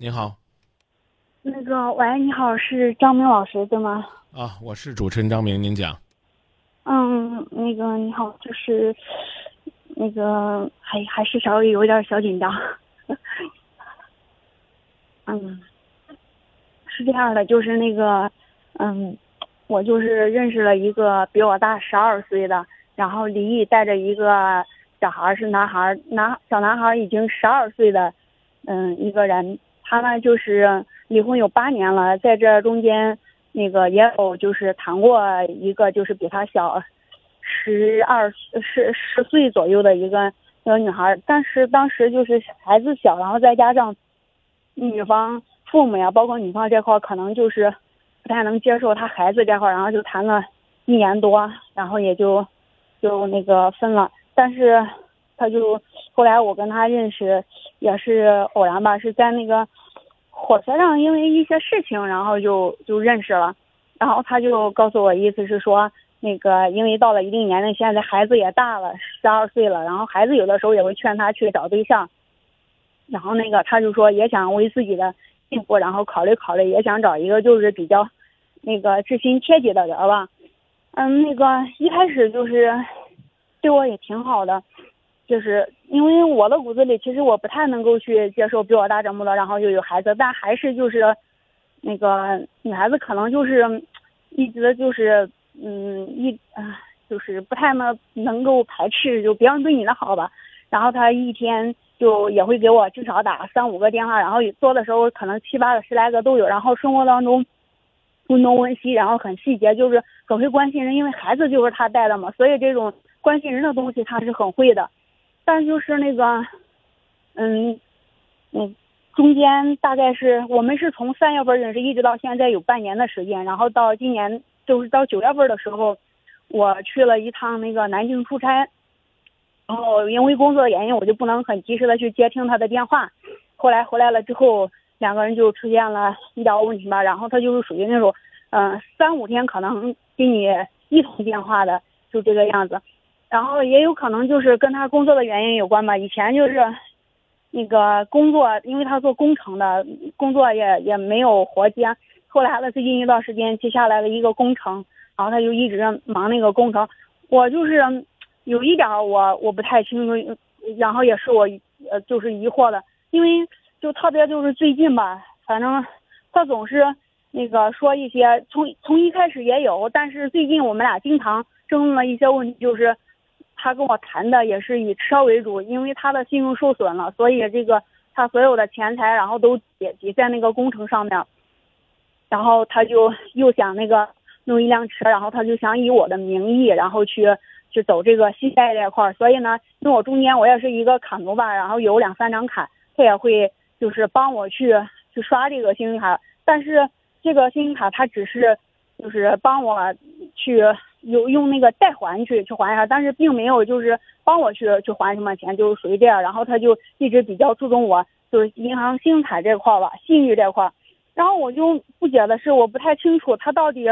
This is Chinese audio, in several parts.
您好。那个，喂，你好，是张明老师对吗？啊，我是主持人张明，您讲。嗯，那个你好，就是那个还还是稍微有点小紧张。嗯，是这样的，就是那个，嗯，我就是认识了一个比我大十二岁的，然后离异带着一个小孩，是男孩，男小男孩已经十二岁的，嗯，一个人，他呢就是离婚有八年了，在这中间。那个也有，就是谈过一个，就是比他小十二十十岁左右的一个一个女孩，但是当时就是孩子小，然后再加上女方父母呀，包括女方这块可能就是不太能接受他孩子这块，然后就谈了一年多，然后也就就那个分了。但是他就后来我跟他认识也是偶然吧，是在那个。火车上因为一些事情，然后就就认识了，然后他就告诉我，意思是说，那个因为到了一定年龄，现在孩子也大了，十二岁了，然后孩子有的时候也会劝他去找对象，然后那个他就说也想为自己的幸福，然后考虑考虑，也想找一个就是比较那个知心贴己的人吧，嗯，那个一开始就是对我也挺好的。就是因为我的骨子里，其实我不太能够去接受比我大这么多，然后又有孩子，但还是就是，那个女孩子可能就是，一直就是嗯一啊就是不太能能够排斥就别人对你的好吧，然后她一天就也会给我至少打三五个电话，然后多的时候可能七八个十来个都有，然后生活当中温东问西，然后很细节，就是很会关心人，因为孩子就是他带的嘛，所以这种关心人的东西他是很会的。但就是那个，嗯，嗯，中间大概是我们是从三月份认识，一直到现在有半年的时间。然后到今年就是到九月份的时候，我去了一趟那个南京出差，然后因为工作的原因，我就不能很及时的去接听他的电话。后来回来了之后，两个人就出现了医疗问题吧。然后他就是属于那种，嗯，三五天可能给你一通电话的，就这个样子。然后也有可能就是跟他工作的原因有关吧。以前就是，那个工作，因为他做工程的，工作也也没有活接。后来他最近一段时间接下来了一个工程，然后他就一直忙那个工程。我就是有一点我我不太清楚，然后也是我呃就是疑惑的，因为就特别就是最近吧，反正他总是那个说一些，从从一开始也有，但是最近我们俩经常争论了一些问题，就是。他跟我谈的也是以车为主，因为他的信用受损了，所以这个他所有的钱财，然后都也抵在那个工程上面。然后他就又想那个弄一辆车，然后他就想以我的名义，然后去去走这个信贷这块儿。所以呢，因为我中间我也是一个卡奴吧，然后有两三张卡，他也会就是帮我去去刷这个信用卡。但是这个信用卡他只是就是帮我去。有用那个代还去去还一下，但是并没有就是帮我去去还什么钱，就是属于这样。然后他就一直比较注重我，就是银行信用卡这块吧，信誉这块。然后我就不解的是，我不太清楚他到底，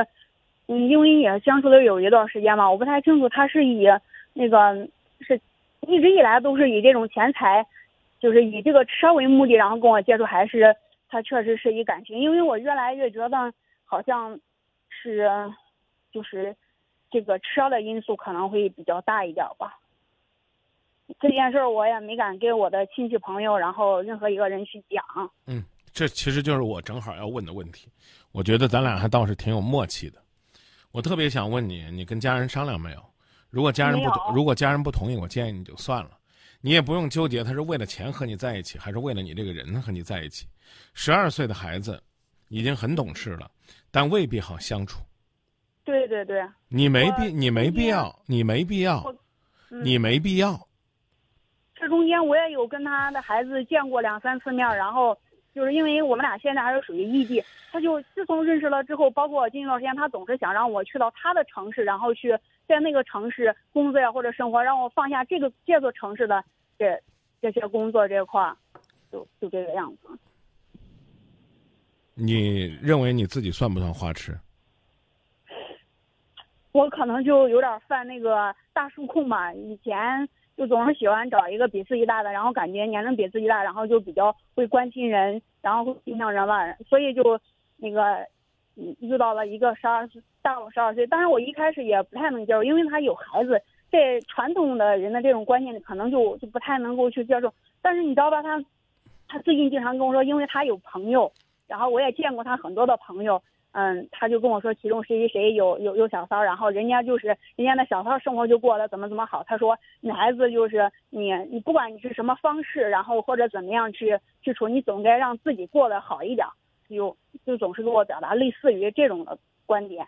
嗯，因为也相处了有一段时间嘛，我不太清楚他是以那个是一直以来都是以这种钱财，就是以这个车为目的，然后跟我接触，还是他确实是以感情。因为我越来越觉得好像是就是。这个车的因素可能会比较大一点吧。这件事儿我也没敢跟我的亲戚朋友，然后任何一个人去讲。嗯，这其实就是我正好要问的问题。我觉得咱俩还倒是挺有默契的。我特别想问你，你跟家人商量没有？如果家人不，如果家人不同意，我建议你就算了。你也不用纠结他是为了钱和你在一起，还是为了你这个人和你在一起。十二岁的孩子已经很懂事了，但未必好相处。对对对，你没必你没必要，你没必要，你没必要。这中间我也有跟他的孩子见过两三次面，然后就是因为我们俩现在还是属于异地，他就自从认识了之后，包括近一段时间，他总是想让我去到他的城市，然后去在那个城市工作呀或者生活，让我放下这个这座城市的这这些工作这块儿，就就这个样子。你认为你自己算不算花痴？我可能就有点犯那个大叔控吧。以前就总是喜欢找一个比自己大的，然后感觉年龄比自己大，然后就比较会关心人，然后会心向人吧，所以就那个遇到了一个十二岁大我十二岁，当然我一开始也不太能接受，因为他有孩子，在传统的人的这种观念里可能就就不太能够去接受。但是你知道吧，他他最近经常跟我说，因为他有朋友，然后我也见过他很多的朋友。嗯，他就跟我说，其中谁谁谁有有有小三儿，然后人家就是人家那小三生活就过得怎么怎么好。他说，女孩子就是你，你不管你是什么方式，然后或者怎么样去去处，你总该让自己过得好一点。就就总是给我表达类似于这种的观点，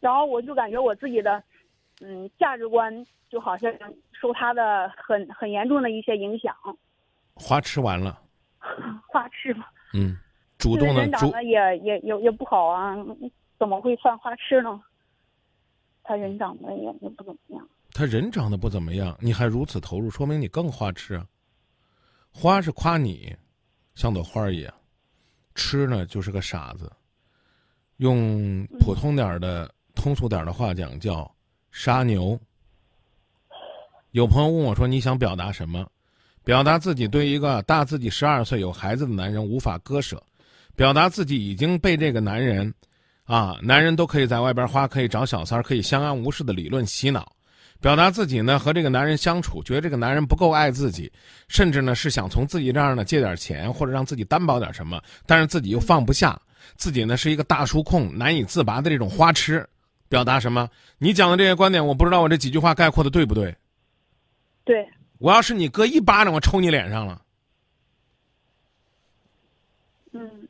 然后我就感觉我自己的嗯价值观就好像受他的很很严重的一些影响。花痴完了。花痴嘛，嗯，主动的人长得也也也也不好啊，怎么会算花痴呢？他人长得也也不怎么样。他人长得不怎么样，你还如此投入，说明你更花痴啊。花是夸你，像朵花一样；痴呢，就是个傻子。用普通点的、通俗点的话讲，叫杀牛。有朋友问我说：“你想表达什么？”表达自己对一个大自己十二岁有孩子的男人无法割舍，表达自己已经被这个男人，啊，男人都可以在外边花，可以找小三，可以相安无事的理论洗脑，表达自己呢和这个男人相处，觉得这个男人不够爱自己，甚至呢是想从自己这儿呢借点钱或者让自己担保点什么，但是自己又放不下，自己呢是一个大叔控，难以自拔的这种花痴，表达什么？你讲的这些观点，我不知道我这几句话概括的对不对？对。我要是你哥一巴掌，我抽你脸上了。嗯，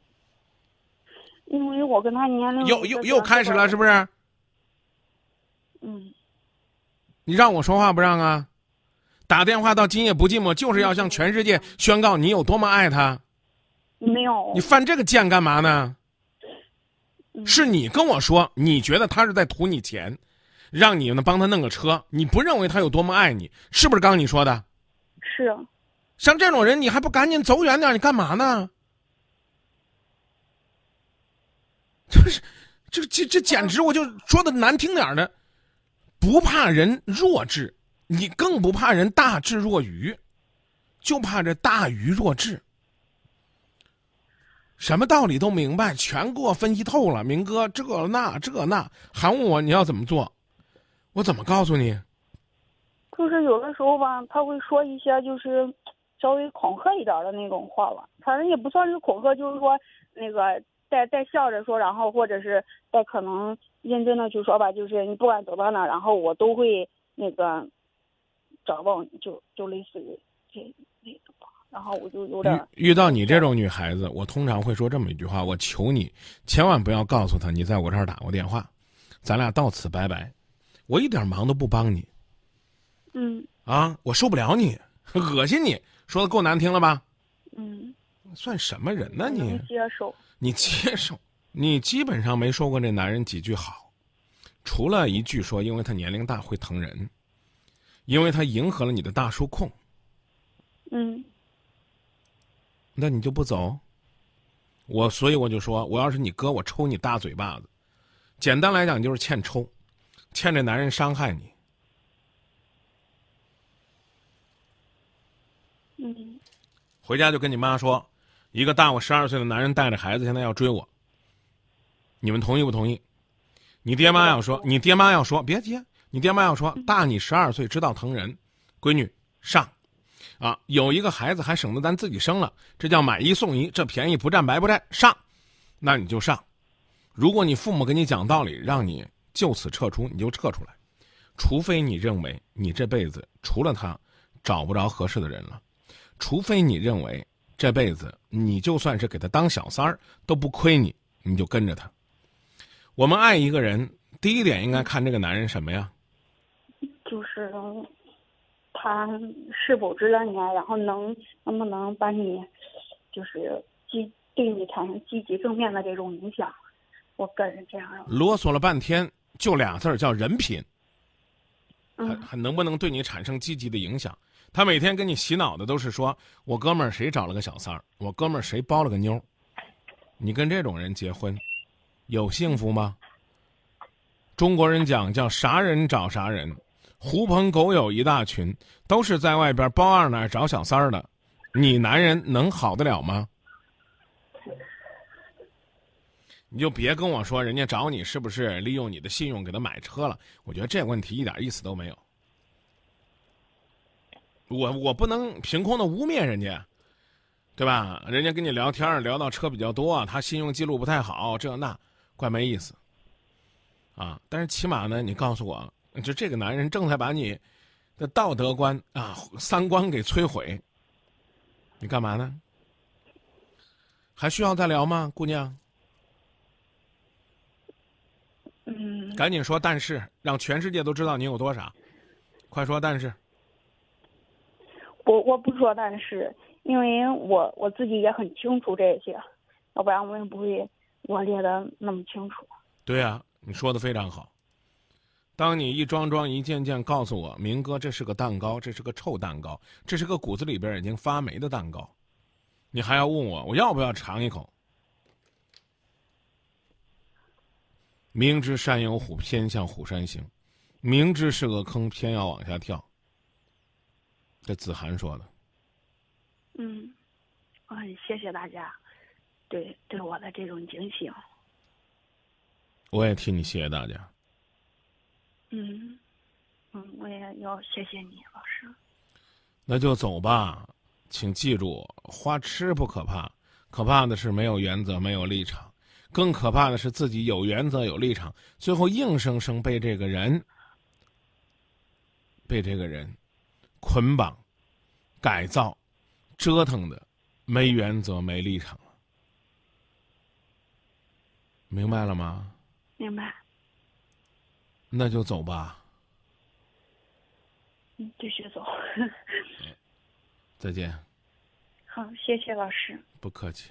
因为我跟他年龄又又又开始了，是不是？嗯。你让我说话不让啊？打电话到今夜不寂寞，就是要向全世界宣告你有多么爱他。没有。你犯这个贱干嘛呢？是你跟我说，你觉得他是在图你钱。让你呢帮他弄个车，你不认为他有多么爱你，是不是？刚你说的，是。像这种人，你还不赶紧走远点？你干嘛呢？这是，这这这简直，我就说的难听点的，不怕人弱智，你更不怕人大智若愚，就怕这大愚若智。什么道理都明白，全给我分析透了。明哥，这那这那，还问我你要怎么做？我怎么告诉你？就是有的时候吧，他会说一些就是稍微恐吓一点的那种话吧，反正也不算是恐吓，就是说那个带带笑着说，然后或者是带可能认真的去说吧，就是你不管走到哪，然后我都会那个找到你，就就类似于这那个吧。然后我就有点遇到你这种女孩子，我通常会说这么一句话：我求你千万不要告诉他你在我这儿打过电话，咱俩到此拜拜。我一点忙都不帮你，嗯，啊，我受不了你，恶心你，说的够难听了吧？嗯，算什么人呢你？接受，你接受，你基本上没说过这男人几句好，除了一句说因为他年龄大会疼人，因为他迎合了你的大叔控，嗯，那你就不走？我所以我就说，我要是你哥，我抽你大嘴巴子，简单来讲就是欠抽。欠这男人伤害你，嗯，回家就跟你妈说，一个大我十二岁的男人带着孩子，现在要追我。你们同意不同意？你爹妈要说，你爹妈要说，别急，你爹妈要说，大你十二岁，知道疼人，闺女上，啊，有一个孩子还省得咱自己生了，这叫买一送一，这便宜不占白不占，上，那你就上。如果你父母给你讲道理，让你。就此撤出，你就撤出来，除非你认为你这辈子除了他找不着合适的人了，除非你认为这辈子你就算是给他当小三儿都不亏你，你就跟着他。我们爱一个人，第一点应该看这个男人什么呀？就是他是否值得你爱，然后能能不能把你就是积对你产生积极正面的这种影响。我个人这样啰嗦了半天。就俩字儿叫人品，还还能不能对你产生积极的影响？他每天跟你洗脑的都是说我哥们儿谁找了个小三儿，我哥们儿谁包了个妞，你跟这种人结婚，有幸福吗？中国人讲叫啥人找啥人，狐朋狗友一大群，都是在外边包二奶找小三儿的，你男人能好得了吗？你就别跟我说人家找你是不是利用你的信用给他买车了，我觉得这个问题一点意思都没有。我我不能凭空的污蔑人家，对吧？人家跟你聊天聊到车比较多，他信用记录不太好，这那怪没意思。啊，但是起码呢，你告诉我，就这个男人正在把你的道德观啊、三观给摧毁，你干嘛呢？还需要再聊吗，姑娘？嗯，赶紧说，但是让全世界都知道你有多傻，快说，但是。我我不说，但是因为我我自己也很清楚这些，要不然我也不会罗列的那么清楚。对呀、你说的非常好。当你一桩桩、一件件告诉我，明哥，这是个蛋糕，这是个臭蛋糕，这是个骨子里边已经发霉的蛋糕，你还要问我我要不要尝一口？明知山有虎，偏向虎山行；明知是个坑，偏要往下跳。这子涵说的。嗯，我很谢谢大家对对我的这种警醒。我也替你谢谢大家。嗯嗯，我也要谢谢你，老师。那就走吧，请记住，花痴不可怕，可怕的是没有原则、没有立场，更可怕的是自己有原则、有立场，最后硬生生被这个人、被这个人捆绑、改造、折腾的没原则、没立场了。明白了吗？明白。那就走吧，嗯，继续走。再见，好，谢谢老师。不客气。